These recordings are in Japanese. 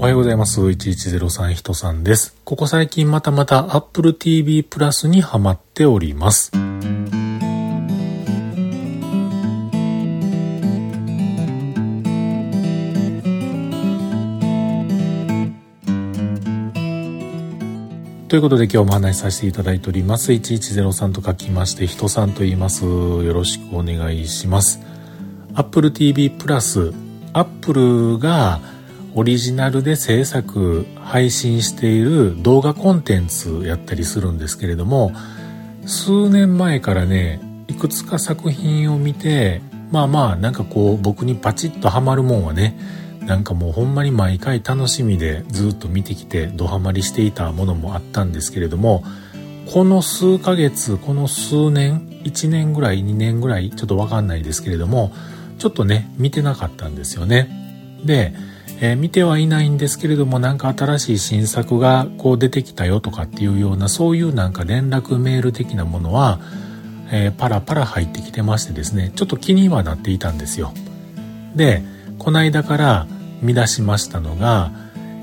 おはようございます。1103人さんです。ここ最近またまた Apple TV プラスにハマっております。ということで今日も話しさせていただいております。1103と書きまして、人さんと言います。よろしくお願いします。Apple TV プラス、Apple がオリジナルで制作、配信している動画コンテンツやったりするんですけれども、数年前からね、いくつか作品を見て、まあまあなんかこう僕にパチッとハマるもんはね、なんかもうほんまに毎回楽しみでずっと見てきてドハマりしていたものもあったんですけれどもこの数ヶ月この数年1年ぐらい2年ぐらいちょっとわかんないですけれどもちょっとね見てなかったんですよね。で、えー、見てはいないんですけれどもなんか新しい新作がこう出てきたよとかっていうようなそういうなんか連絡メール的なものは、えー、パラパラ入ってきてましてですねちょっと気にはなっていたんですよ。でこの間から見出しましたのが、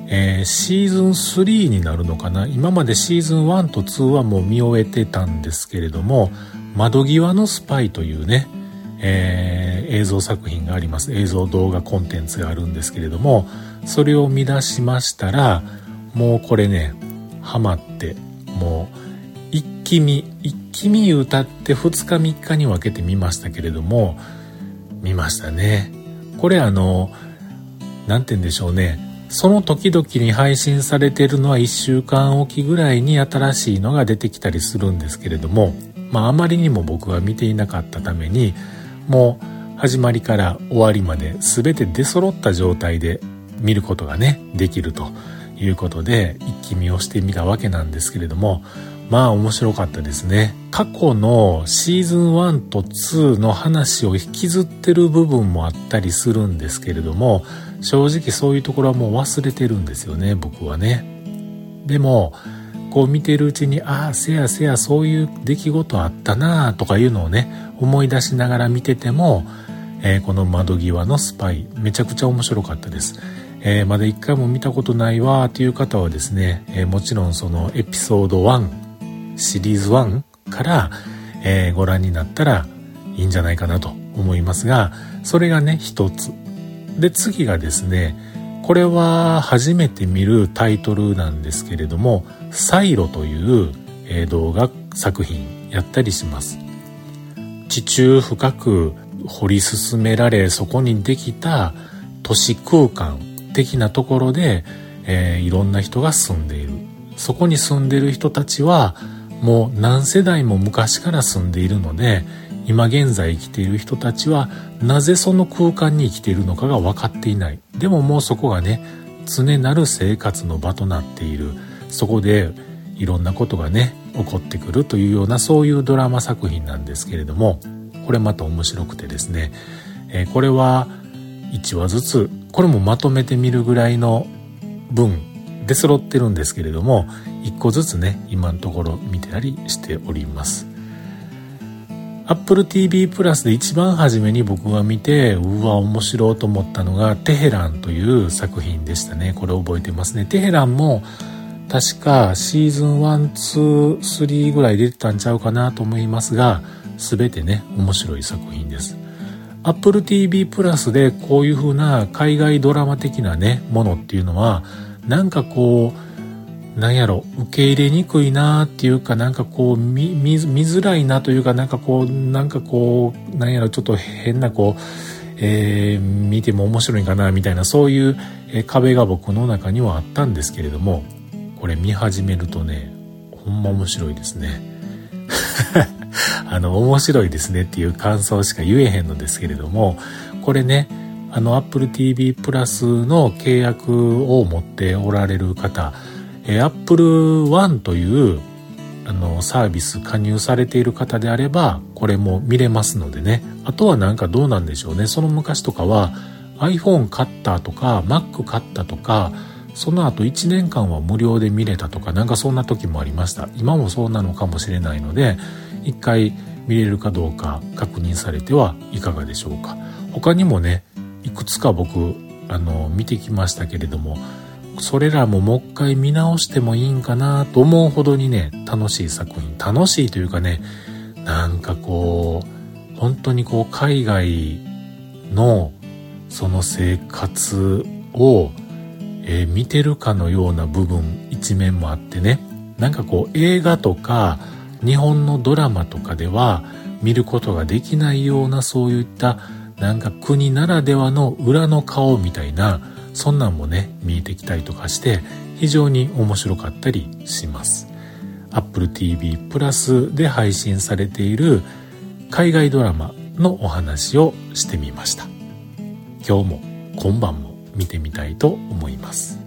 えー、シーズン3になるのかな？今までシーズン1と2はもう見終えてたんですけれども「窓際のスパイ」というね、えー、映像作品があります。映像動画コンテンツがあるんですけれどもそれを見出しましたらもうこれねハマってもう一気見一気見歌って2日3日に分けて見ましたけれども見ましたね。これあの何て言うんでしょうね。その時々に配信されてるのは1週間おきぐらいに新しいのが出てきたりするんですけれどもまああまりにも僕は見ていなかったためにもう始まりから終わりまで全て出揃った状態で見ることがねできるということで一気見をしてみたわけなんですけれどもまあ面白かったですね。過去のシーズン1と2の話を引きずってる部分もあったりするんですけれども、正直そういうところはもう忘れてるんですよね、僕はね。でも、こう見てるうちに、ああ、せやせやそういう出来事あったなとかいうのをね、思い出しながら見てても、えー、この窓際のスパイ、めちゃくちゃ面白かったです。えー、まだ一回も見たことないわという方はですね、えー、もちろんそのエピソード1シリーズ1から、え、ご覧になったらいいんじゃないかなと思いますが、それがね、一つ。で、次がですね、これは初めて見るタイトルなんですけれども、サイロという、えー、動画作品やったりします。地中深く掘り進められ、そこにできた都市空間的なところで、えー、いろんな人が住んでいる。そこに住んでいる人たちは、もう何世代も昔から住んでいるので今現在生きている人たちはなぜその空間に生きているのかが分かっていないでももうそこがね常なる生活の場となっているそこでいろんなことがね起こってくるというようなそういうドラマ作品なんですけれどもこれまた面白くてですね、えー、これは1話ずつこれもまとめてみるぐらいの分出揃ってるんですけれども1個ずつね今のところ見てたりしております。Apple TV プラスで一番初めに僕が見てうわ面白いと思ったのがテヘランという作品でしたね。これ覚えてますね。テヘランも確かシーズン123ぐらい出てたんちゃうかなと思いますが全てね面白い作品です。Apple TV プラスでこういう風な海外ドラマ的なねものっていうのはなんかこうなんやろ受け入れにくいなっていうかなんかこう見見づらいなというかなんかこうなんかこうなんやろちょっと変なこう、えー、見ても面白いかなみたいなそういう、壁が僕の中にはあったんですけれどもこれ見始めるとねほんま面白いですね。あの面白いですねっていう感想しか言えへんのですけれどもこれねあの Apple TV プラスの契約を持っておられる方、え Apple One というあのサービス加入されている方であればこれも見れますのでねあとはなんかどうなんでしょうねその昔とかは iPhone 買ったとか Mac 買ったとかその後1年間は無料で見れたとかなんかそんな時もありました今もそうなのかもしれないので一回見れるかどうか確認されてはいかがでしょうか他にもねいくつか僕あの見てきましたけれどもそれらももう一回見直してもいいんかなと思うほどにね、楽しい作品。楽しいというかね、なんかこう、本当にこう海外のその生活を、えー、見てるかのような部分、一面もあってね、なんかこう映画とか日本のドラマとかでは見ることができないようなそういったなんか国ならではの裏の顔みたいなそんなんもね見えてきたりとかして非常に面白かったりします。Apple TV プラスで配信されている海外ドラマのお話をしてみました。今日も今晩も。見てみたいと思います。